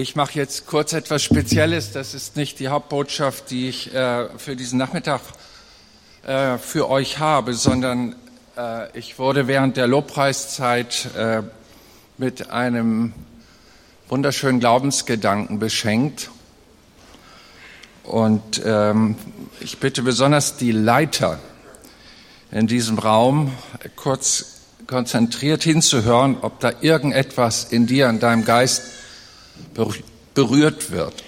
Ich mache jetzt kurz etwas Spezielles. Das ist nicht die Hauptbotschaft, die ich äh, für diesen Nachmittag äh, für euch habe, sondern äh, ich wurde während der Lobpreiszeit äh, mit einem wunderschönen Glaubensgedanken beschenkt. Und ähm, ich bitte besonders die Leiter in diesem Raum kurz konzentriert hinzuhören, ob da irgendetwas in dir, in deinem Geist berührt wird.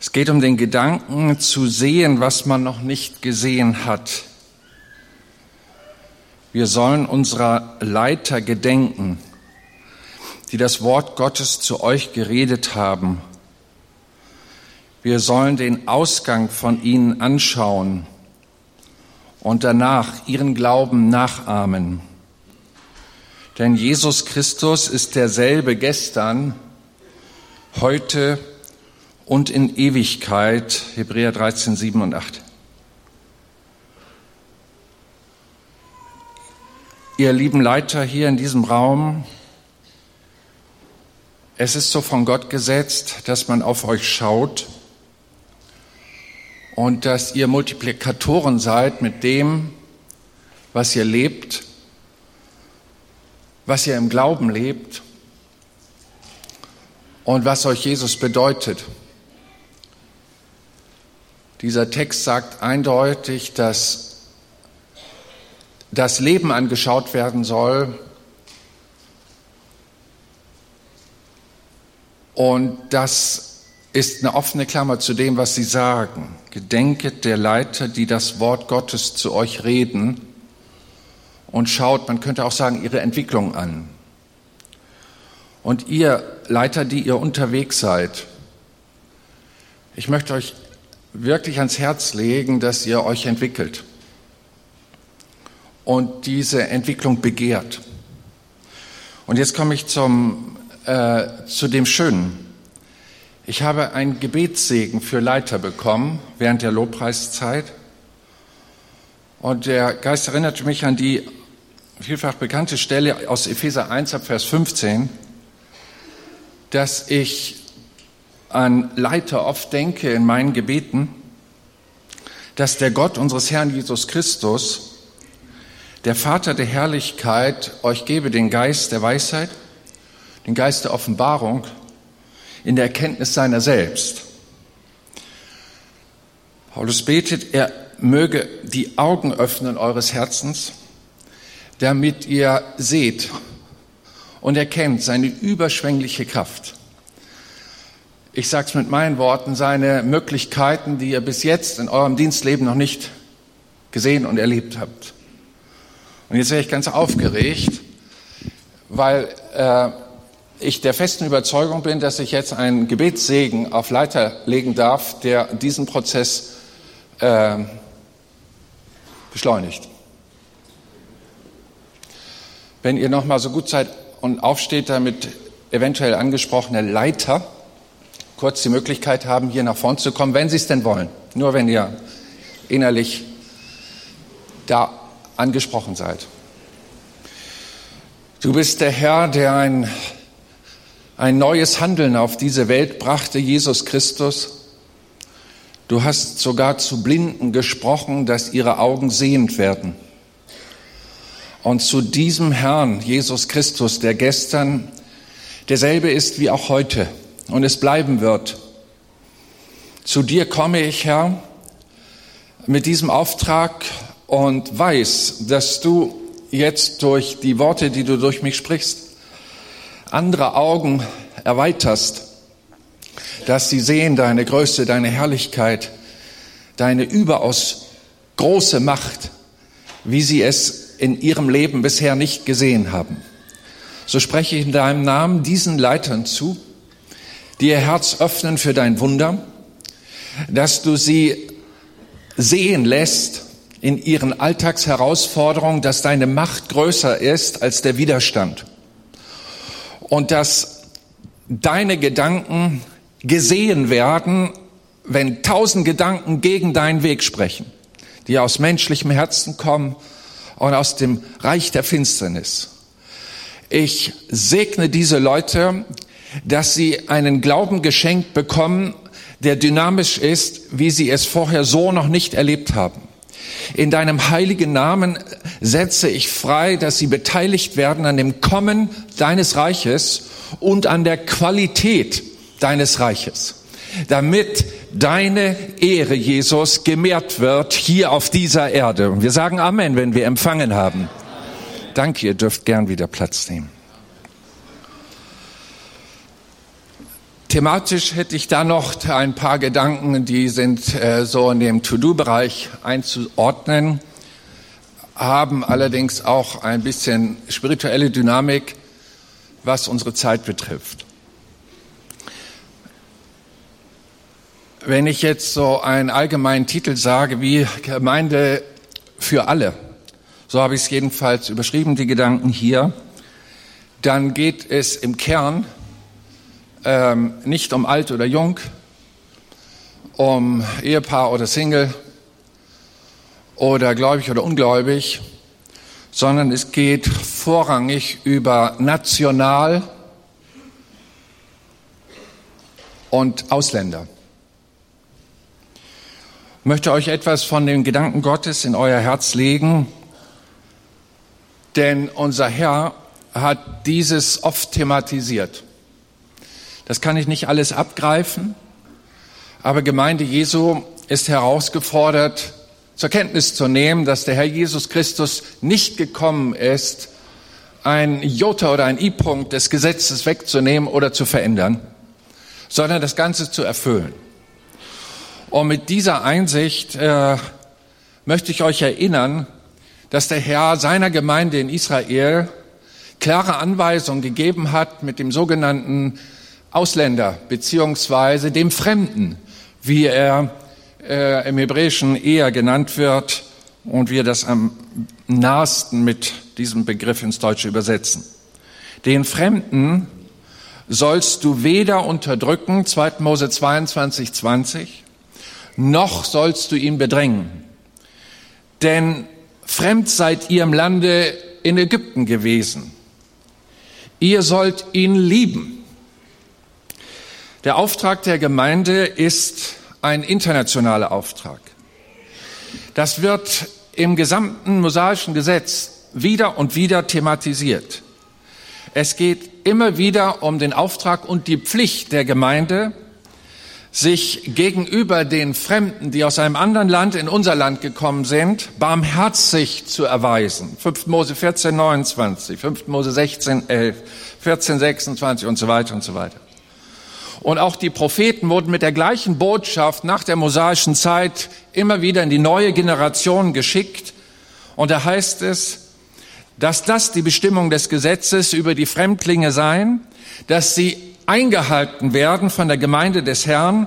Es geht um den Gedanken zu sehen, was man noch nicht gesehen hat. Wir sollen unserer Leiter gedenken, die das Wort Gottes zu euch geredet haben. Wir sollen den Ausgang von ihnen anschauen und danach ihren Glauben nachahmen. Denn Jesus Christus ist derselbe gestern, heute und in Ewigkeit. Hebräer 13, 7 und 8. Ihr lieben Leiter hier in diesem Raum, es ist so von Gott gesetzt, dass man auf euch schaut und dass ihr Multiplikatoren seid mit dem, was ihr lebt was ihr im Glauben lebt und was euch Jesus bedeutet. Dieser Text sagt eindeutig, dass das Leben angeschaut werden soll und das ist eine offene Klammer zu dem, was Sie sagen. Gedenket der Leiter, die das Wort Gottes zu euch reden und schaut, man könnte auch sagen, ihre Entwicklung an. Und ihr Leiter, die ihr unterwegs seid, ich möchte euch wirklich ans Herz legen, dass ihr euch entwickelt und diese Entwicklung begehrt. Und jetzt komme ich zum, äh, zu dem Schönen. Ich habe einen Gebetssegen für Leiter bekommen während der Lobpreiszeit. Und der Geist erinnerte mich an die vielfach bekannte Stelle aus Epheser 1 ab Vers 15, dass ich an Leiter oft denke in meinen Gebeten, dass der Gott unseres Herrn Jesus Christus, der Vater der Herrlichkeit, euch gebe den Geist der Weisheit, den Geist der Offenbarung in der Erkenntnis seiner selbst. Paulus betet, er möge die Augen öffnen eures Herzens, damit ihr seht und erkennt seine überschwängliche Kraft. Ich sage es mit meinen Worten, seine Möglichkeiten, die ihr bis jetzt in eurem Dienstleben noch nicht gesehen und erlebt habt. Und jetzt wäre ich ganz aufgeregt, weil äh, ich der festen Überzeugung bin, dass ich jetzt einen Gebetssegen auf Leiter legen darf, der diesen Prozess äh, beschleunigt. Wenn ihr noch mal so gut seid und aufsteht, damit eventuell angesprochene Leiter kurz die Möglichkeit haben, hier nach vorn zu kommen, wenn sie es denn wollen. Nur wenn ihr innerlich da angesprochen seid. Du bist der Herr, der ein, ein neues Handeln auf diese Welt brachte, Jesus Christus. Du hast sogar zu Blinden gesprochen, dass ihre Augen sehend werden. Und zu diesem Herrn, Jesus Christus, der gestern derselbe ist wie auch heute und es bleiben wird. Zu dir komme ich, Herr, mit diesem Auftrag und weiß, dass du jetzt durch die Worte, die du durch mich sprichst, andere Augen erweiterst, dass sie sehen deine Größe, deine Herrlichkeit, deine überaus große Macht, wie sie es in ihrem Leben bisher nicht gesehen haben. So spreche ich in deinem Namen diesen Leitern zu, die ihr Herz öffnen für dein Wunder, dass du sie sehen lässt in ihren Alltagsherausforderungen, dass deine Macht größer ist als der Widerstand und dass deine Gedanken gesehen werden, wenn tausend Gedanken gegen deinen Weg sprechen, die aus menschlichem Herzen kommen und aus dem Reich der Finsternis. Ich segne diese Leute, dass sie einen Glauben geschenkt bekommen, der dynamisch ist, wie sie es vorher so noch nicht erlebt haben. In deinem heiligen Namen setze ich frei, dass sie beteiligt werden an dem Kommen deines Reiches und an der Qualität deines Reiches, damit deine Ehre, Jesus, gemehrt wird hier auf dieser Erde. Und wir sagen Amen, wenn wir empfangen haben. Danke, ihr dürft gern wieder Platz nehmen. Thematisch hätte ich da noch ein paar Gedanken, die sind äh, so in dem To-Do-Bereich einzuordnen, haben allerdings auch ein bisschen spirituelle Dynamik, was unsere Zeit betrifft. Wenn ich jetzt so einen allgemeinen Titel sage wie Gemeinde für alle, so habe ich es jedenfalls überschrieben, die Gedanken hier, dann geht es im Kern ähm, nicht um alt oder jung, um Ehepaar oder Single oder gläubig oder ungläubig, sondern es geht vorrangig über national und Ausländer. Ich möchte euch etwas von den Gedanken Gottes in euer Herz legen, denn unser Herr hat dieses oft thematisiert. Das kann ich nicht alles abgreifen, aber Gemeinde Jesu ist herausgefordert, zur Kenntnis zu nehmen, dass der Herr Jesus Christus nicht gekommen ist, ein Jota oder ein I-Punkt des Gesetzes wegzunehmen oder zu verändern, sondern das Ganze zu erfüllen. Und mit dieser Einsicht äh, möchte ich euch erinnern, dass der Herr seiner Gemeinde in Israel klare Anweisungen gegeben hat mit dem sogenannten Ausländer beziehungsweise dem Fremden, wie er äh, im Hebräischen eher genannt wird und wir das am nahesten mit diesem Begriff ins Deutsche übersetzen. Den Fremden sollst du weder unterdrücken, 2. Mose 22, 20, noch sollst du ihn bedrängen. Denn fremd seid ihr im Lande in Ägypten gewesen. Ihr sollt ihn lieben der Auftrag der Gemeinde ist ein internationaler Auftrag. Das wird im gesamten mosaischen Gesetz wieder und wieder thematisiert. Es geht immer wieder um den Auftrag und die Pflicht der Gemeinde, sich gegenüber den Fremden, die aus einem anderen Land in unser Land gekommen sind, barmherzig zu erweisen. 5. Mose 14, 29, 5. Mose 16, 11, 14, 26 und so weiter und so weiter. Und auch die Propheten wurden mit der gleichen Botschaft nach der mosaischen Zeit immer wieder in die neue Generation geschickt. Und da heißt es, dass das die Bestimmung des Gesetzes über die Fremdlinge seien, dass sie eingehalten werden von der Gemeinde des Herrn.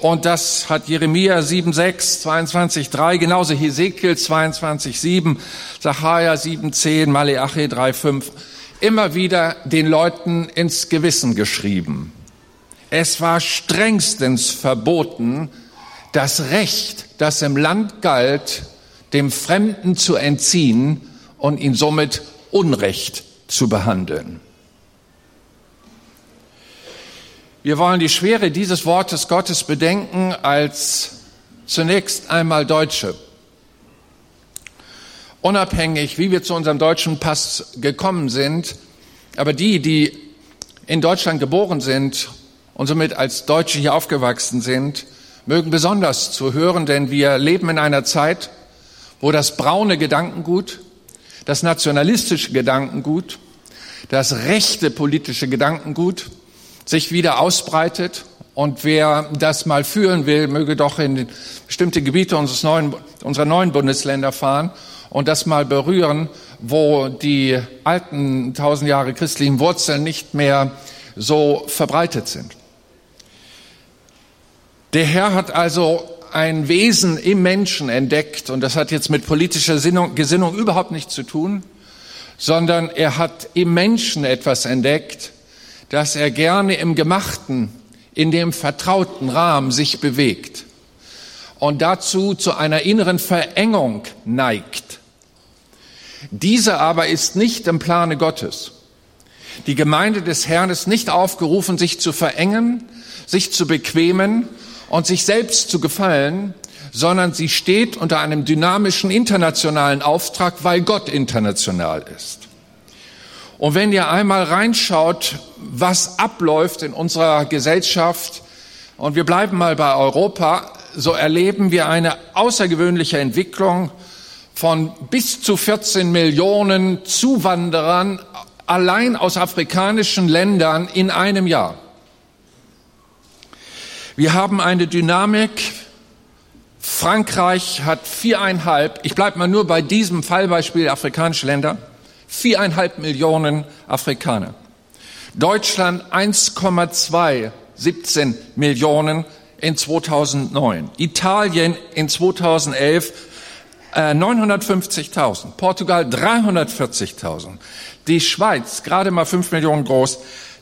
Und das hat Jeremia 7,6, 22,3, genauso Hesekiel 22,7, Sacharja 7,10, Maleachi 3,5, immer wieder den Leuten ins Gewissen geschrieben. Es war strengstens verboten, das Recht, das im Land galt, dem Fremden zu entziehen und ihn somit Unrecht zu behandeln. Wir wollen die Schwere dieses Wortes Gottes bedenken als zunächst einmal Deutsche. Unabhängig, wie wir zu unserem deutschen Pass gekommen sind, aber die, die in Deutschland geboren sind und somit als Deutsche hier aufgewachsen sind, mögen besonders zu hören, denn wir leben in einer Zeit, wo das braune Gedankengut, das nationalistische Gedankengut, das rechte politische Gedankengut sich wieder ausbreitet. Und wer das mal fühlen will, möge doch in bestimmte Gebiete unseres neuen, unserer neuen Bundesländer fahren und das mal berühren, wo die alten tausend Jahre christlichen Wurzeln nicht mehr so verbreitet sind. Der Herr hat also ein Wesen im Menschen entdeckt und das hat jetzt mit politischer Gesinnung überhaupt nichts zu tun, sondern er hat im Menschen etwas entdeckt, dass er gerne im Gemachten, in dem vertrauten Rahmen sich bewegt und dazu zu einer inneren Verengung neigt. Diese aber ist nicht im Plane Gottes. Die Gemeinde des Herrn ist nicht aufgerufen, sich zu verengen, sich zu bequemen und sich selbst zu gefallen, sondern sie steht unter einem dynamischen internationalen Auftrag, weil Gott international ist. Und wenn ihr einmal reinschaut, was abläuft in unserer Gesellschaft, und wir bleiben mal bei Europa, so erleben wir eine außergewöhnliche Entwicklung von bis zu 14 Millionen Zuwanderern allein aus afrikanischen Ländern in einem Jahr. Wir haben eine Dynamik. Frankreich hat viereinhalb, ich bleibe mal nur bei diesem Fallbeispiel afrikanische Länder, viereinhalb Millionen Afrikaner. Deutschland 1,217 Millionen in 2009. Italien in 2011 äh, 950.000. Portugal 340.000. Die Schweiz, gerade mal 5 Millionen groß,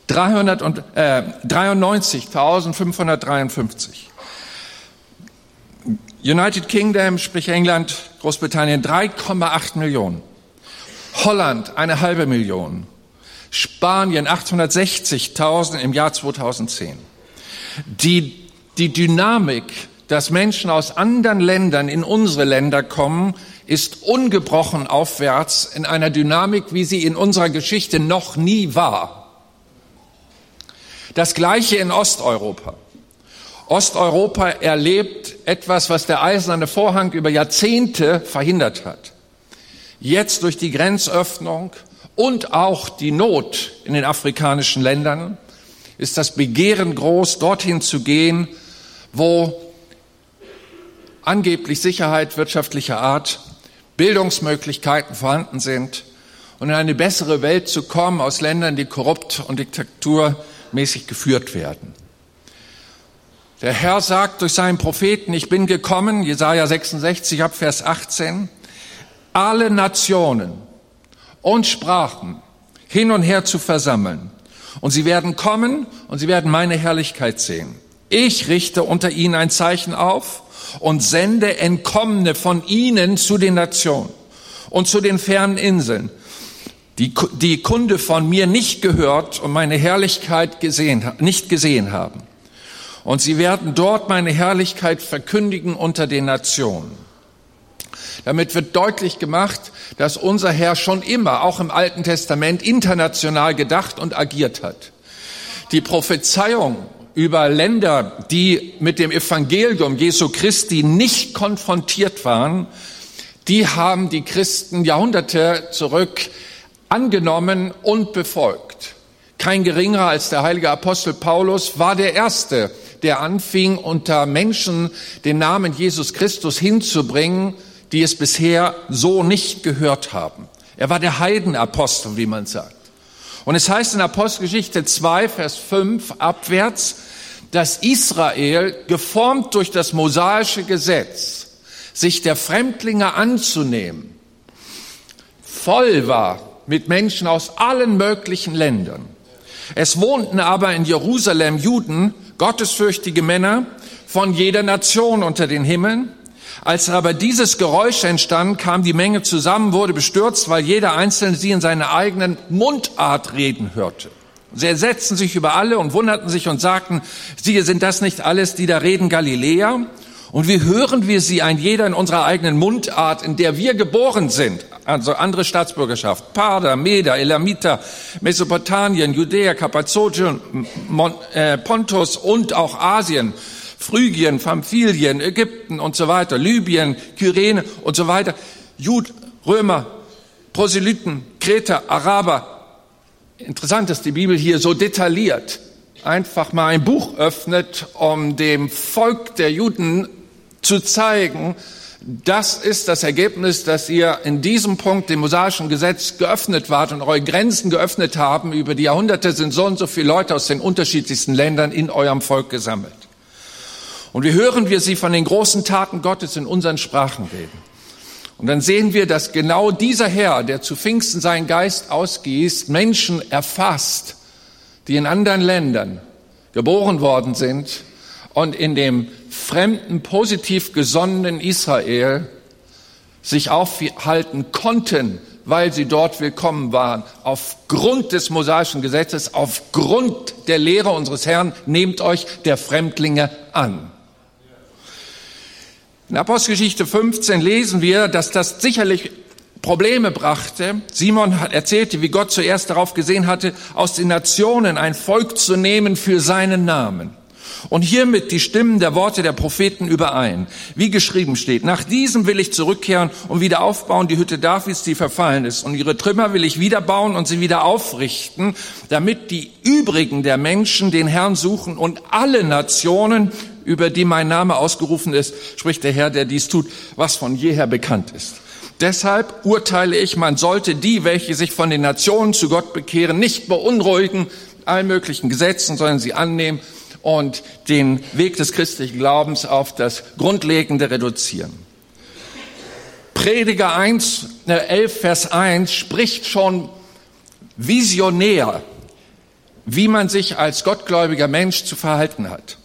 393.553. Äh, United Kingdom, sprich England, Großbritannien 3,8 Millionen. Holland eine halbe Million. Spanien 860.000 im Jahr 2010. Die, die Dynamik, dass Menschen aus anderen Ländern in unsere Länder kommen, ist ungebrochen aufwärts in einer Dynamik, wie sie in unserer Geschichte noch nie war. Das Gleiche in Osteuropa. Osteuropa erlebt etwas, was der eiserne Vorhang über Jahrzehnte verhindert hat. Jetzt durch die Grenzöffnung und auch die Not in den afrikanischen Ländern ist das Begehren groß, dorthin zu gehen, wo angeblich Sicherheit wirtschaftlicher Art, Bildungsmöglichkeiten vorhanden sind und in eine bessere Welt zu kommen aus Ländern, die korrupt und diktaturmäßig geführt werden. Der Herr sagt durch seinen Propheten, ich bin gekommen, Jesaja 66 ab Vers 18, alle Nationen und Sprachen hin und her zu versammeln. Und sie werden kommen und sie werden meine Herrlichkeit sehen. Ich richte unter ihnen ein Zeichen auf und sende Entkommene von ihnen zu den Nationen und zu den fernen Inseln, die die Kunde von mir nicht gehört und meine Herrlichkeit gesehen, nicht gesehen haben. Und sie werden dort meine Herrlichkeit verkündigen unter den Nationen. Damit wird deutlich gemacht, dass unser Herr schon immer, auch im Alten Testament, international gedacht und agiert hat. Die Prophezeiung über Länder, die mit dem Evangelium Jesu Christi nicht konfrontiert waren, die haben die Christen Jahrhunderte zurück angenommen und befolgt. Kein geringerer als der heilige Apostel Paulus war der Erste, der anfing, unter Menschen den Namen Jesus Christus hinzubringen, die es bisher so nicht gehört haben. Er war der Heidenapostel, wie man sagt. Und es heißt in Apostelgeschichte 2, Vers 5 abwärts, dass Israel, geformt durch das mosaische Gesetz, sich der Fremdlinge anzunehmen, voll war mit Menschen aus allen möglichen Ländern. Es wohnten aber in Jerusalem Juden, gottesfürchtige Männer von jeder Nation unter den Himmeln. Als aber dieses Geräusch entstand, kam die Menge zusammen, wurde bestürzt, weil jeder Einzelne sie in seiner eigenen Mundart reden hörte. Sie ersetzten sich über alle und wunderten sich und sagten, siehe, sind das nicht alles, die da reden, Galiläer? Und wie hören wir sie ein jeder in unserer eigenen Mundart, in der wir geboren sind? Also andere Staatsbürgerschaft. Parda, Meda, Elamita, Mesopotamien, Judäa, Kappadokien, äh, Pontus und auch Asien. Phrygien, Pamphylien, Ägypten und so weiter, Libyen, Kyrene und so weiter, Jud, Römer, Proselyten, Kreter, Araber. Interessant, dass die Bibel hier so detailliert einfach mal ein Buch öffnet, um dem Volk der Juden zu zeigen, das ist das Ergebnis, dass ihr in diesem Punkt dem mosaischen Gesetz geöffnet wart und eure Grenzen geöffnet haben. Über die Jahrhunderte sind so und so viele Leute aus den unterschiedlichsten Ländern in eurem Volk gesammelt. Und wie hören wir sie von den großen Taten Gottes in unseren Sprachen reden? Und dann sehen wir, dass genau dieser Herr, der zu Pfingsten seinen Geist ausgießt, Menschen erfasst, die in anderen Ländern geboren worden sind und in dem fremden, positiv gesonnenen Israel sich aufhalten konnten, weil sie dort willkommen waren. Aufgrund des mosaischen Gesetzes, aufgrund der Lehre unseres Herrn, nehmt euch der Fremdlinge an. In Apostelgeschichte 15 lesen wir, dass das sicherlich Probleme brachte. Simon erzählte, wie Gott zuerst darauf gesehen hatte, aus den Nationen ein Volk zu nehmen für seinen Namen. Und hiermit die Stimmen der Worte der Propheten überein. Wie geschrieben steht, nach diesem will ich zurückkehren und wieder aufbauen die Hütte Davids, die verfallen ist. Und ihre Trümmer will ich wieder bauen und sie wieder aufrichten, damit die übrigen der Menschen den Herrn suchen und alle Nationen, über die mein Name ausgerufen ist, spricht der Herr, der dies tut, was von jeher bekannt ist. Deshalb urteile ich, man sollte die, welche sich von den Nationen zu Gott bekehren, nicht beunruhigen, allen möglichen Gesetzen, sondern sie annehmen und den Weg des christlichen Glaubens auf das Grundlegende reduzieren. Prediger 1, 11, äh, Vers 1 spricht schon visionär, wie man sich als gottgläubiger Mensch zu verhalten hat.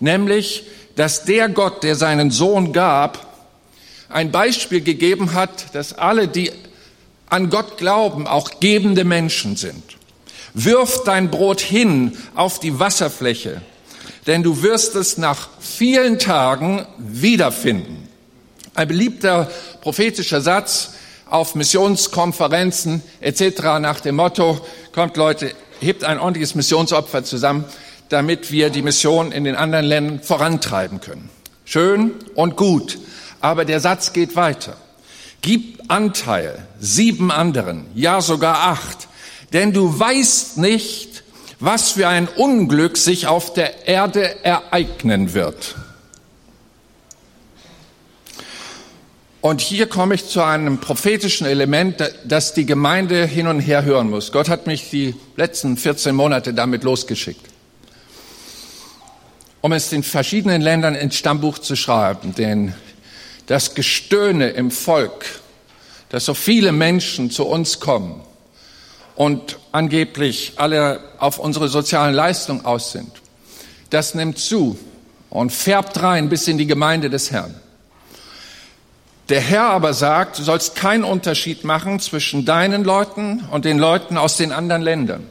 Nämlich, dass der Gott, der seinen Sohn gab, ein Beispiel gegeben hat, dass alle, die an Gott glauben, auch gebende Menschen sind. Wirf dein Brot hin auf die Wasserfläche denn du wirst es nach vielen Tagen wiederfinden. Ein beliebter prophetischer Satz auf Missionskonferenzen etc. nach dem Motto, kommt Leute, hebt ein ordentliches Missionsopfer zusammen, damit wir die Mission in den anderen Ländern vorantreiben können. Schön und gut, aber der Satz geht weiter. Gib Anteil sieben anderen, ja sogar acht, denn du weißt nicht, was für ein Unglück sich auf der Erde ereignen wird. Und hier komme ich zu einem prophetischen Element, das die Gemeinde hin und her hören muss. Gott hat mich die letzten 14 Monate damit losgeschickt, um es in verschiedenen Ländern ins Stammbuch zu schreiben. Denn das Gestöhne im Volk, dass so viele Menschen zu uns kommen, und angeblich alle auf unsere sozialen Leistungen aus sind. Das nimmt zu und färbt rein bis in die Gemeinde des Herrn. Der Herr aber sagt, du sollst keinen Unterschied machen zwischen deinen Leuten und den Leuten aus den anderen Ländern.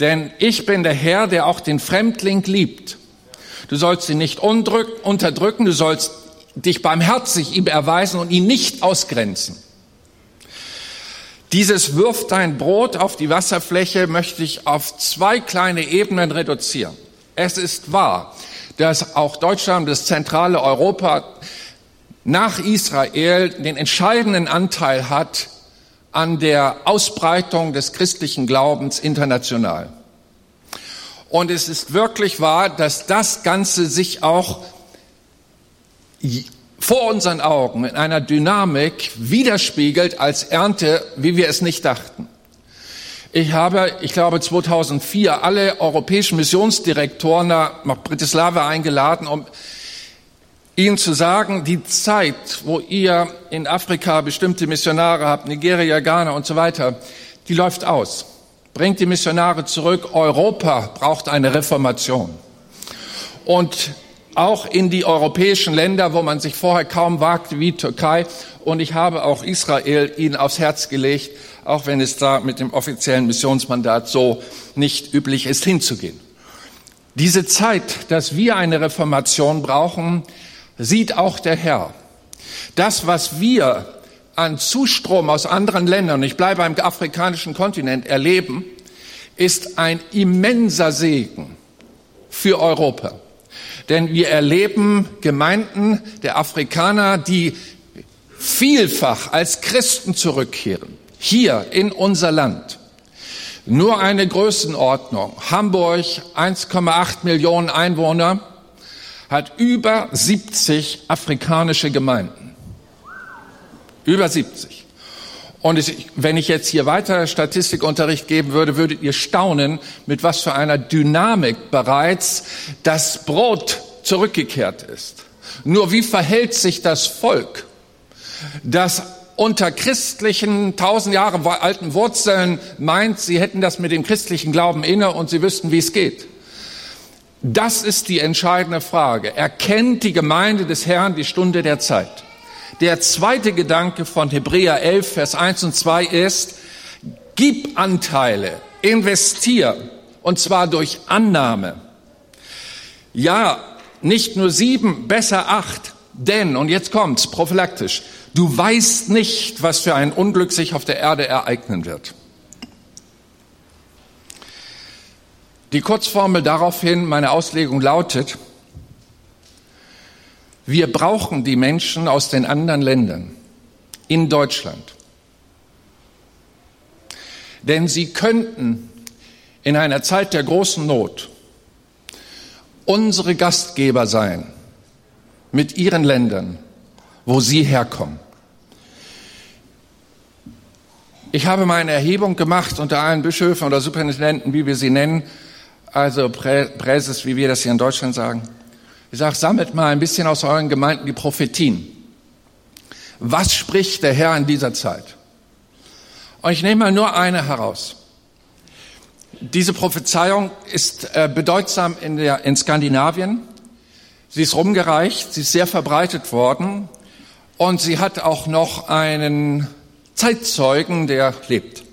Denn ich bin der Herr, der auch den Fremdling liebt. Du sollst ihn nicht unterdrücken, du sollst dich barmherzig ihm erweisen und ihn nicht ausgrenzen. Dieses wirft dein Brot auf die Wasserfläche möchte ich auf zwei kleine Ebenen reduzieren. Es ist wahr, dass auch Deutschland, das zentrale Europa nach Israel den entscheidenden Anteil hat an der Ausbreitung des christlichen Glaubens international. Und es ist wirklich wahr, dass das Ganze sich auch vor unseren Augen in einer Dynamik widerspiegelt als Ernte, wie wir es nicht dachten. Ich habe, ich glaube, 2004 alle europäischen Missionsdirektoren nach Bratislava eingeladen, um ihnen zu sagen, die Zeit, wo ihr in Afrika bestimmte Missionare habt, Nigeria, Ghana und so weiter, die läuft aus. Bringt die Missionare zurück. Europa braucht eine Reformation. Und auch in die europäischen Länder, wo man sich vorher kaum wagte, wie Türkei. Und ich habe auch Israel ihnen aufs Herz gelegt, auch wenn es da mit dem offiziellen Missionsmandat so nicht üblich ist, hinzugehen. Diese Zeit, dass wir eine Reformation brauchen, sieht auch der Herr. Das, was wir an Zustrom aus anderen Ländern, ich bleibe beim afrikanischen Kontinent, erleben, ist ein immenser Segen für Europa. Denn wir erleben Gemeinden der Afrikaner, die vielfach als Christen zurückkehren. Hier in unser Land. Nur eine Größenordnung. Hamburg, 1,8 Millionen Einwohner, hat über 70 afrikanische Gemeinden. Über 70. Und wenn ich jetzt hier weiter Statistikunterricht geben würde, würdet ihr staunen, mit was für einer Dynamik bereits das Brot zurückgekehrt ist. Nur wie verhält sich das Volk, das unter christlichen, tausend Jahre alten Wurzeln meint, sie hätten das mit dem christlichen Glauben inne und sie wüssten, wie es geht? Das ist die entscheidende Frage. Erkennt die Gemeinde des Herrn die Stunde der Zeit? Der zweite Gedanke von Hebräer 11, Vers 1 und 2 ist, gib Anteile, investier, und zwar durch Annahme. Ja, nicht nur sieben, besser acht, denn, und jetzt kommt's, prophylaktisch, du weißt nicht, was für ein Unglück sich auf der Erde ereignen wird. Die Kurzformel daraufhin, meine Auslegung lautet, wir brauchen die Menschen aus den anderen Ländern in Deutschland. Denn sie könnten in einer Zeit der großen Not unsere Gastgeber sein mit ihren Ländern, wo sie herkommen. Ich habe mal eine Erhebung gemacht unter allen Bischöfen oder Superintendenten, wie wir sie nennen, also Prä Präses, wie wir das hier in Deutschland sagen. Ich sage, sammelt mal ein bisschen aus euren Gemeinden die Prophetien. Was spricht der Herr in dieser Zeit? Und ich nehme mal nur eine heraus. Diese Prophezeiung ist äh, bedeutsam in, der, in Skandinavien. Sie ist rumgereicht, sie ist sehr verbreitet worden und sie hat auch noch einen Zeitzeugen, der lebt.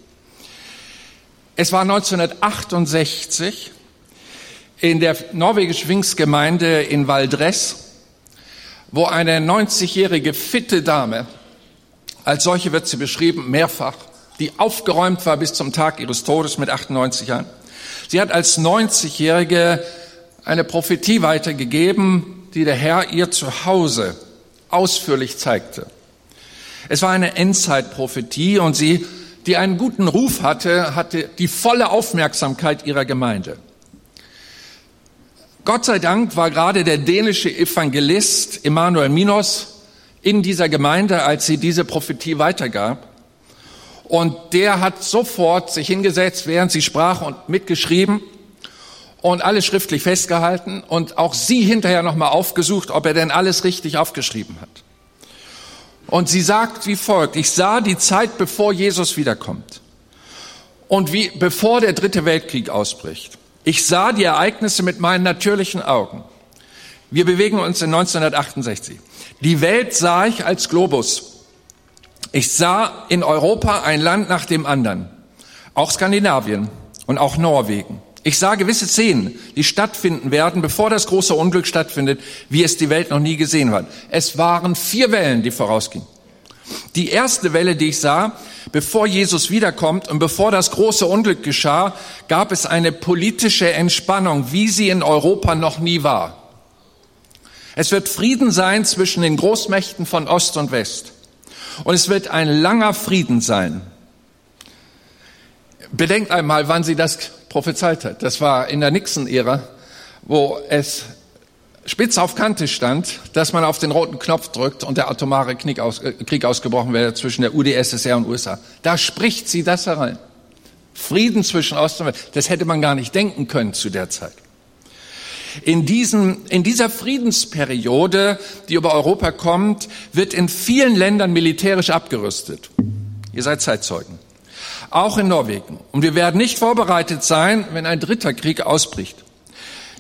Es war 1968 in der norwegischen Pfingstgemeinde in Valdres, wo eine 90-jährige fitte Dame, als solche wird sie beschrieben, mehrfach, die aufgeräumt war bis zum Tag ihres Todes mit 98 Jahren. Sie hat als 90-jährige eine Prophetie weitergegeben, die der Herr ihr zu Hause ausführlich zeigte. Es war eine Endzeitprophetie und sie, die einen guten Ruf hatte, hatte die volle Aufmerksamkeit ihrer Gemeinde. Gott sei Dank war gerade der dänische Evangelist Emanuel Minos in dieser Gemeinde, als sie diese Prophetie weitergab. Und der hat sofort sich hingesetzt, während sie sprach und mitgeschrieben und alles schriftlich festgehalten und auch sie hinterher nochmal aufgesucht, ob er denn alles richtig aufgeschrieben hat. Und sie sagt wie folgt, ich sah die Zeit, bevor Jesus wiederkommt und wie, bevor der dritte Weltkrieg ausbricht. Ich sah die Ereignisse mit meinen natürlichen Augen. Wir bewegen uns in 1968. Die Welt sah ich als Globus. Ich sah in Europa ein Land nach dem anderen, auch Skandinavien und auch Norwegen. Ich sah gewisse Szenen, die stattfinden werden, bevor das große Unglück stattfindet, wie es die Welt noch nie gesehen hat. Es waren vier Wellen, die vorausgingen. Die erste Welle, die ich sah, bevor Jesus wiederkommt und bevor das große Unglück geschah, gab es eine politische Entspannung, wie sie in Europa noch nie war. Es wird Frieden sein zwischen den Großmächten von Ost und West. Und es wird ein langer Frieden sein. Bedenkt einmal, wann sie das prophezeit hat. Das war in der Nixon-Ära, wo es spitz auf Kante stand, dass man auf den roten Knopf drückt und der atomare Krieg, aus, äh, Krieg ausgebrochen wäre zwischen der UdSSR und USA. Da spricht sie das herein. Frieden zwischen Ost und West. Das hätte man gar nicht denken können zu der Zeit. In, diesem, in dieser Friedensperiode, die über Europa kommt, wird in vielen Ländern militärisch abgerüstet. Ihr seid Zeitzeugen. Auch in Norwegen. Und wir werden nicht vorbereitet sein, wenn ein dritter Krieg ausbricht.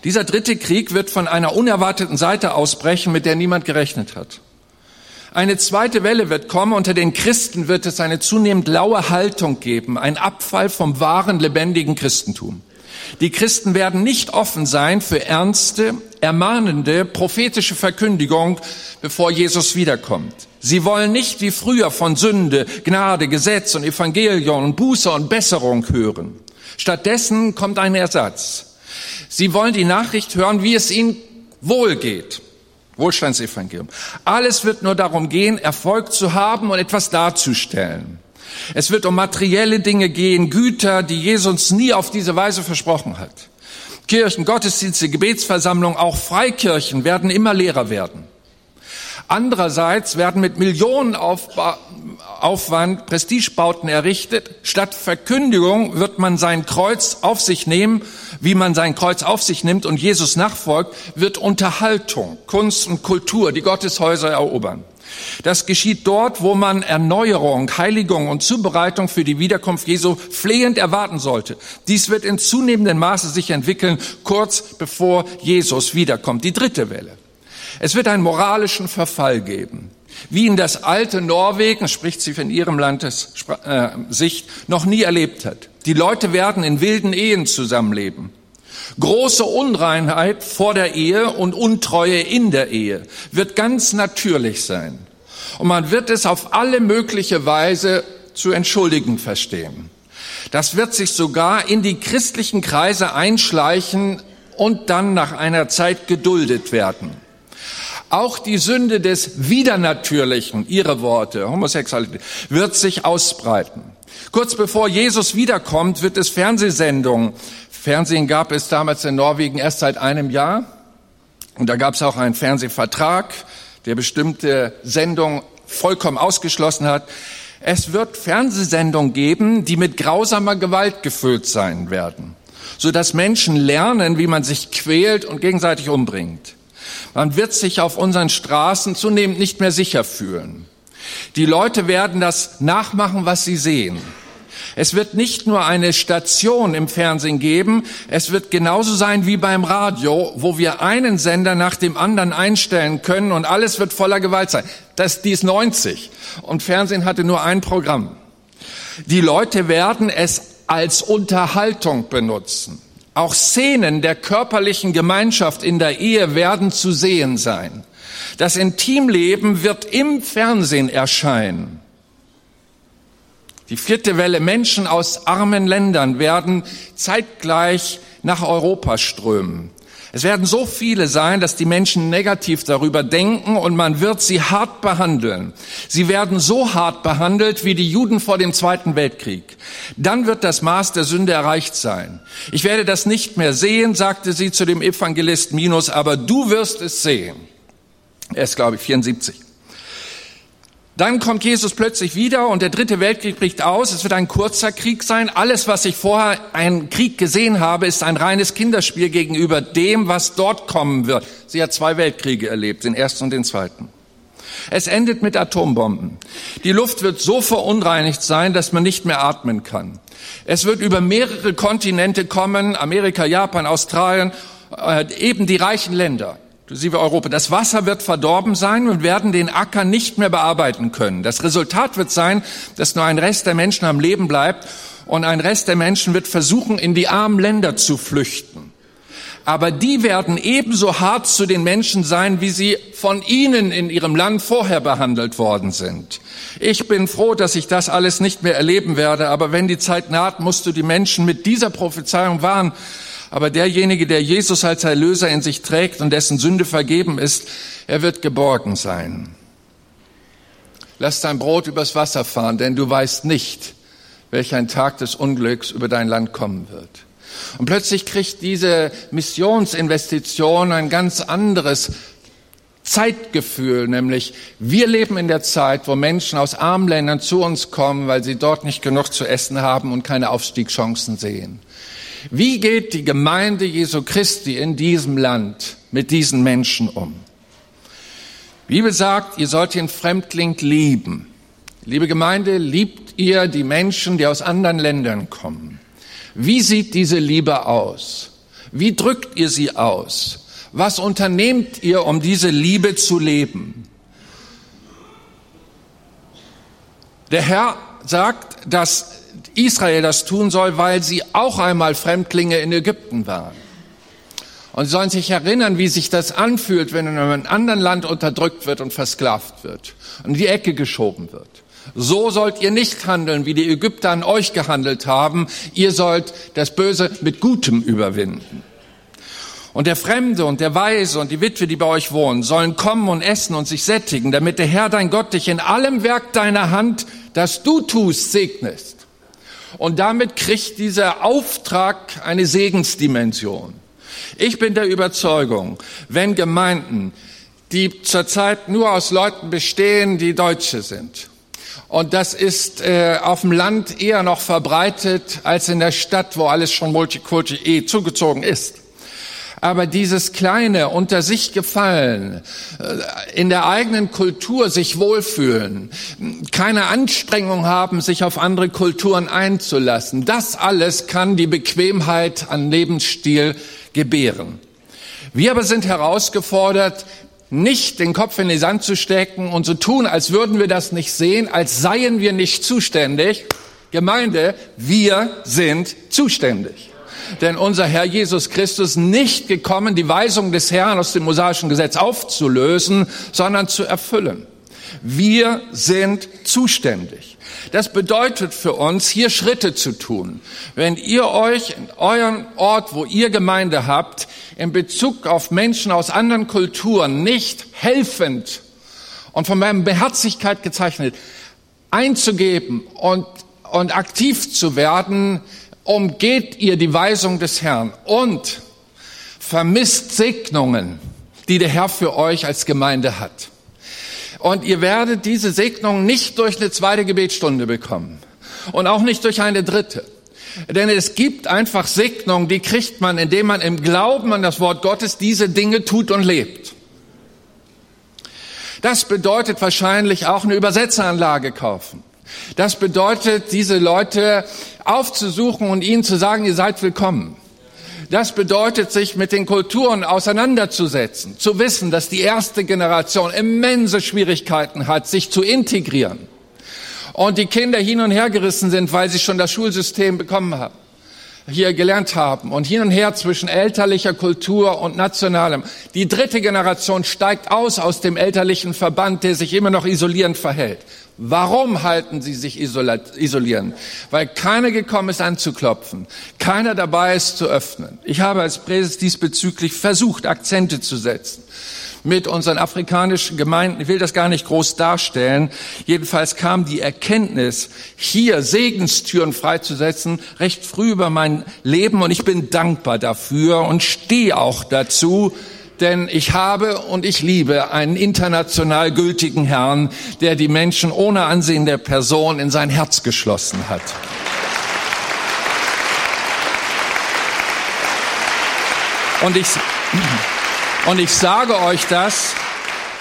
Dieser dritte Krieg wird von einer unerwarteten Seite ausbrechen, mit der niemand gerechnet hat. Eine zweite Welle wird kommen. Unter den Christen wird es eine zunehmend laue Haltung geben, ein Abfall vom wahren, lebendigen Christentum. Die Christen werden nicht offen sein für ernste, ermahnende, prophetische Verkündigung, bevor Jesus wiederkommt. Sie wollen nicht wie früher von Sünde, Gnade, Gesetz und Evangelium und Buße und Besserung hören. Stattdessen kommt ein Ersatz. Sie wollen die Nachricht hören, wie es ihnen wohlgeht. Wohlstandsevangelium. Alles wird nur darum gehen, Erfolg zu haben und etwas darzustellen. Es wird um materielle Dinge gehen, Güter, die Jesus nie auf diese Weise versprochen hat. Kirchen, Gottesdienste, Gebetsversammlungen, auch Freikirchen werden immer leerer werden. Andererseits werden mit Millionenaufwand Prestigebauten errichtet. Statt Verkündigung wird man sein Kreuz auf sich nehmen, wie man sein Kreuz auf sich nimmt und Jesus nachfolgt, wird Unterhaltung, Kunst und Kultur die Gotteshäuser erobern. Das geschieht dort, wo man Erneuerung, Heiligung und Zubereitung für die Wiederkunft Jesu flehend erwarten sollte. Dies wird in zunehmendem Maße sich entwickeln, kurz bevor Jesus wiederkommt. Die dritte Welle. Es wird einen moralischen Verfall geben. Wie ihn das alte Norwegen, spricht sie von ihrem Landes äh, noch nie erlebt hat. Die Leute werden in wilden Ehen zusammenleben. Große Unreinheit vor der Ehe und Untreue in der Ehe wird ganz natürlich sein. Und man wird es auf alle mögliche Weise zu entschuldigen verstehen. Das wird sich sogar in die christlichen Kreise einschleichen und dann nach einer Zeit geduldet werden. Auch die Sünde des Widernatürlichen, ihre Worte, Homosexualität, wird sich ausbreiten. Kurz bevor Jesus wiederkommt, wird es Fernsehsendungen. Fernsehen gab es damals in Norwegen erst seit einem Jahr. Und da gab es auch einen Fernsehvertrag, der bestimmte Sendungen vollkommen ausgeschlossen hat. Es wird Fernsehsendungen geben, die mit grausamer Gewalt gefüllt sein werden, sodass Menschen lernen, wie man sich quält und gegenseitig umbringt. Man wird sich auf unseren Straßen zunehmend nicht mehr sicher fühlen. Die Leute werden das nachmachen, was sie sehen. Es wird nicht nur eine Station im Fernsehen geben, es wird genauso sein wie beim Radio, wo wir einen Sender nach dem anderen einstellen können und alles wird voller Gewalt sein. Das, die ist 90 und Fernsehen hatte nur ein Programm. Die Leute werden es als Unterhaltung benutzen. Auch Szenen der körperlichen Gemeinschaft in der Ehe werden zu sehen sein. Das Intimleben wird im Fernsehen erscheinen. Die vierte Welle Menschen aus armen Ländern werden zeitgleich nach Europa strömen. Es werden so viele sein, dass die Menschen negativ darüber denken und man wird sie hart behandeln. Sie werden so hart behandelt wie die Juden vor dem Zweiten Weltkrieg. Dann wird das Maß der Sünde erreicht sein. Ich werde das nicht mehr sehen, sagte sie zu dem Evangelist Minus, aber du wirst es sehen. Er ist, glaube ich, 74. Dann kommt Jesus plötzlich wieder und der dritte Weltkrieg bricht aus. Es wird ein kurzer Krieg sein. Alles, was ich vorher einen Krieg gesehen habe, ist ein reines Kinderspiel gegenüber dem, was dort kommen wird. Sie hat zwei Weltkriege erlebt, den ersten und den zweiten. Es endet mit Atombomben. Die Luft wird so verunreinigt sein, dass man nicht mehr atmen kann. Es wird über mehrere Kontinente kommen, Amerika, Japan, Australien, äh, eben die reichen Länder inklusive Europa. Das Wasser wird verdorben sein und werden den Acker nicht mehr bearbeiten können. Das Resultat wird sein, dass nur ein Rest der Menschen am Leben bleibt und ein Rest der Menschen wird versuchen, in die armen Länder zu flüchten. Aber die werden ebenso hart zu den Menschen sein, wie sie von ihnen in ihrem Land vorher behandelt worden sind. Ich bin froh, dass ich das alles nicht mehr erleben werde, aber wenn die Zeit naht, musst du die Menschen mit dieser Prophezeiung warnen, aber derjenige, der Jesus als Erlöser in sich trägt und dessen Sünde vergeben ist, er wird geborgen sein. Lass dein Brot übers Wasser fahren, denn du weißt nicht, welch ein Tag des Unglücks über dein Land kommen wird. Und plötzlich kriegt diese Missionsinvestition ein ganz anderes Zeitgefühl, nämlich wir leben in der Zeit, wo Menschen aus armen Ländern zu uns kommen, weil sie dort nicht genug zu essen haben und keine Aufstiegschancen sehen. Wie geht die Gemeinde Jesu Christi in diesem Land mit diesen Menschen um? Die Bibel sagt, ihr sollt den Fremdling lieben. Liebe Gemeinde, liebt ihr die Menschen, die aus anderen Ländern kommen? Wie sieht diese Liebe aus? Wie drückt ihr sie aus? Was unternehmt ihr, um diese Liebe zu leben? Der Herr sagt, dass Israel das tun soll, weil sie auch einmal Fremdlinge in Ägypten waren. Und sie sollen sich erinnern, wie sich das anfühlt, wenn in einem anderen Land unterdrückt wird und versklavt wird und in die Ecke geschoben wird. So sollt ihr nicht handeln, wie die Ägypter an euch gehandelt haben. Ihr sollt das Böse mit Gutem überwinden. Und der Fremde und der Weise und die Witwe, die bei euch wohnen, sollen kommen und essen und sich sättigen, damit der Herr dein Gott dich in allem Werk deiner Hand, das du tust, segnest. Und damit kriegt dieser Auftrag eine Segensdimension. Ich bin der Überzeugung, wenn Gemeinden, die zurzeit nur aus Leuten bestehen, die Deutsche sind, und das ist äh, auf dem Land eher noch verbreitet als in der Stadt, wo alles schon Multikulti eh zugezogen ist. Aber dieses kleine unter sich gefallen, äh, in der eigenen Kultur sich wohlfühlen, keine Anstrengung haben, sich auf andere Kulturen einzulassen, das alles kann die Bequemheit an Lebensstil gebären. Wir aber sind herausgefordert, nicht den Kopf in den Sand zu stecken und so tun, als würden wir das nicht sehen, als seien wir nicht zuständig. Gemeinde, wir sind zuständig. Denn unser Herr Jesus Christus nicht gekommen, die Weisung des Herrn aus dem mosaischen Gesetz aufzulösen, sondern zu erfüllen. Wir sind zuständig. Das bedeutet für uns, hier Schritte zu tun. Wenn ihr euch in euren Ort, wo ihr Gemeinde habt, in Bezug auf Menschen aus anderen Kulturen nicht helfend und von meiner Beherzigkeit gezeichnet einzugeben und, und aktiv zu werden, umgeht ihr die Weisung des Herrn und vermisst Segnungen, die der Herr für euch als Gemeinde hat. Und ihr werdet diese Segnung nicht durch eine zweite Gebetsstunde bekommen und auch nicht durch eine dritte. Denn es gibt einfach Segnungen, die kriegt man, indem man im Glauben an das Wort Gottes diese Dinge tut und lebt. Das bedeutet wahrscheinlich auch eine Übersetzeranlage kaufen. Das bedeutet, diese Leute aufzusuchen und ihnen zu sagen, ihr seid willkommen. Das bedeutet, sich mit den Kulturen auseinanderzusetzen, zu wissen, dass die erste Generation immense Schwierigkeiten hat, sich zu integrieren. Und die Kinder hin und her gerissen sind, weil sie schon das Schulsystem bekommen haben, hier gelernt haben und hin und her zwischen elterlicher Kultur und nationalem. Die dritte Generation steigt aus aus dem elterlichen Verband, der sich immer noch isolierend verhält. Warum halten sie sich isolieren? Weil keiner gekommen ist anzuklopfen, keiner dabei ist zu öffnen. Ich habe als Präses diesbezüglich versucht, Akzente zu setzen mit unseren afrikanischen Gemeinden. Ich will das gar nicht groß darstellen. Jedenfalls kam die Erkenntnis, hier Segenstüren freizusetzen, recht früh über mein Leben und ich bin dankbar dafür und stehe auch dazu, denn ich habe und ich liebe einen international gültigen Herrn, der die Menschen ohne Ansehen der Person in sein Herz geschlossen hat. Und ich, und ich sage euch das,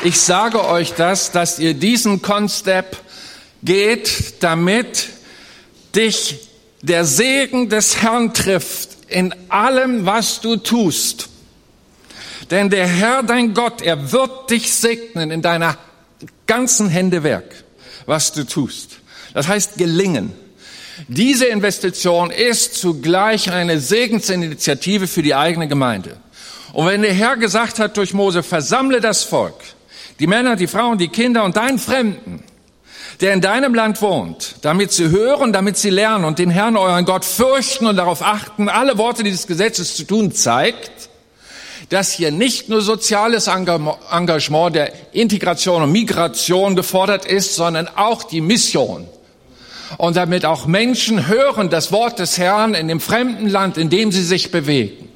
ich sage euch das, dass ihr diesen Constep geht, damit dich der Segen des Herrn trifft in allem, was du tust. Denn der Herr, dein Gott, er wird dich segnen in deiner ganzen Hände Werk, was du tust. Das heißt gelingen. Diese Investition ist zugleich eine Segensinitiative für die eigene Gemeinde. Und wenn der Herr gesagt hat durch Mose, versammle das Volk, die Männer, die Frauen, die Kinder und deinen Fremden, der in deinem Land wohnt, damit sie hören, damit sie lernen und den Herrn, euren Gott, fürchten und darauf achten, alle Worte dieses Gesetzes zu tun, zeigt, dass hier nicht nur soziales Engagement der Integration und Migration gefordert ist, sondern auch die Mission. Und damit auch Menschen hören das Wort des Herrn in dem fremden Land, in dem sie sich bewegen.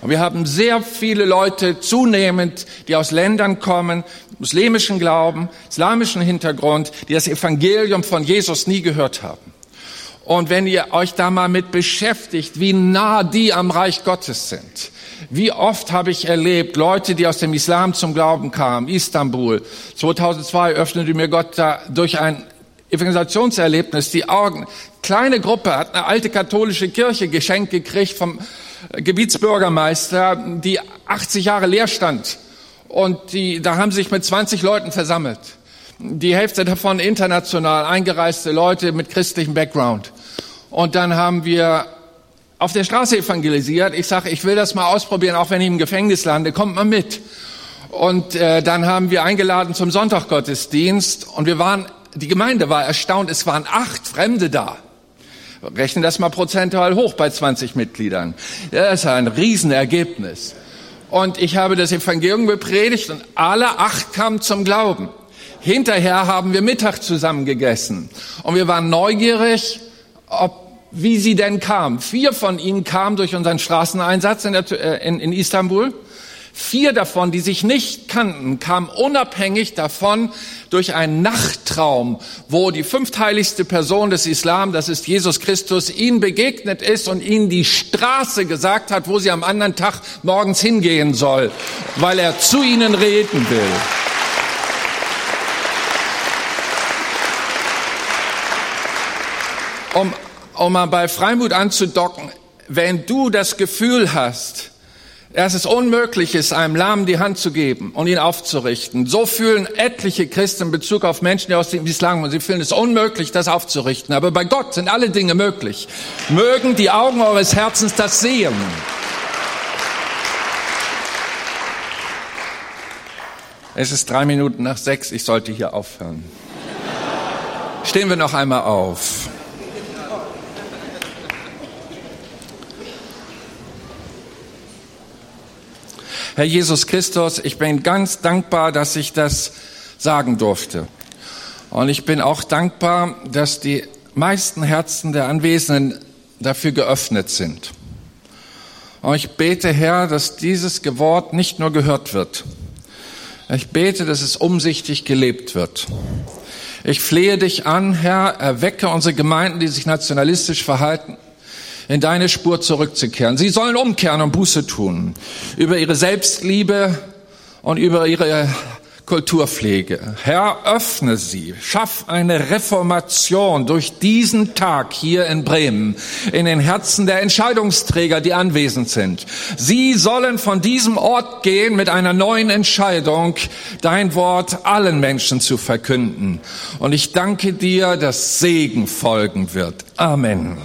Und wir haben sehr viele Leute zunehmend, die aus Ländern kommen, muslimischen Glauben, islamischen Hintergrund, die das Evangelium von Jesus nie gehört haben. Und wenn ihr euch da mal mit beschäftigt, wie nah die am Reich Gottes sind, wie oft habe ich erlebt, Leute, die aus dem Islam zum Glauben kamen, Istanbul. 2002 öffnete mir Gott da durch ein Evangelisationserlebnis die Augen. Kleine Gruppe hat eine alte katholische Kirche geschenkt gekriegt vom Gebietsbürgermeister, die 80 Jahre leer stand. Und die, da haben sich mit 20 Leuten versammelt. Die Hälfte davon international eingereiste Leute mit christlichem Background. Und dann haben wir auf der Straße evangelisiert. Ich sage, ich will das mal ausprobieren, auch wenn ich im Gefängnis lande, kommt mal mit. Und äh, dann haben wir eingeladen zum Sonntaggottesdienst und wir waren, die Gemeinde war erstaunt, es waren acht Fremde da. Rechnen das mal prozentual hoch bei 20 Mitgliedern. Das ist ein Riesenergebnis. Und ich habe das Evangelium bepredigt und alle acht kamen zum Glauben. Hinterher haben wir Mittag zusammen gegessen und wir waren neugierig, ob wie sie denn kamen. Vier von ihnen kamen durch unseren Straßeneinsatz in, der, äh, in, in Istanbul. Vier davon, die sich nicht kannten, kamen unabhängig davon durch einen Nachttraum, wo die fünftheiligste Person des Islam, das ist Jesus Christus, ihnen begegnet ist und ihnen die Straße gesagt hat, wo sie am anderen Tag morgens hingehen soll, weil er zu ihnen reden will. Um um mal bei Freimut anzudocken, wenn du das Gefühl hast, dass es unmöglich ist, einem Lahmen die Hand zu geben und ihn aufzurichten. So fühlen etliche Christen in Bezug auf Menschen, die aus dem Islam und sie fühlen es unmöglich, das aufzurichten. Aber bei Gott sind alle Dinge möglich. Mögen die Augen eures Herzens das sehen. Es ist drei Minuten nach sechs. Ich sollte hier aufhören. Stehen wir noch einmal auf. Herr Jesus Christus, ich bin ganz dankbar, dass ich das sagen durfte. Und ich bin auch dankbar, dass die meisten Herzen der Anwesenden dafür geöffnet sind. Und ich bete, Herr, dass dieses Wort nicht nur gehört wird. Ich bete, dass es umsichtig gelebt wird. Ich flehe dich an, Herr, erwecke unsere Gemeinden, die sich nationalistisch verhalten, in deine Spur zurückzukehren. Sie sollen umkehren und Buße tun über ihre Selbstliebe und über ihre Kulturpflege. Herr, öffne sie, schaff eine Reformation durch diesen Tag hier in Bremen in den Herzen der Entscheidungsträger, die anwesend sind. Sie sollen von diesem Ort gehen mit einer neuen Entscheidung, dein Wort allen Menschen zu verkünden. Und ich danke dir, dass Segen folgen wird. Amen.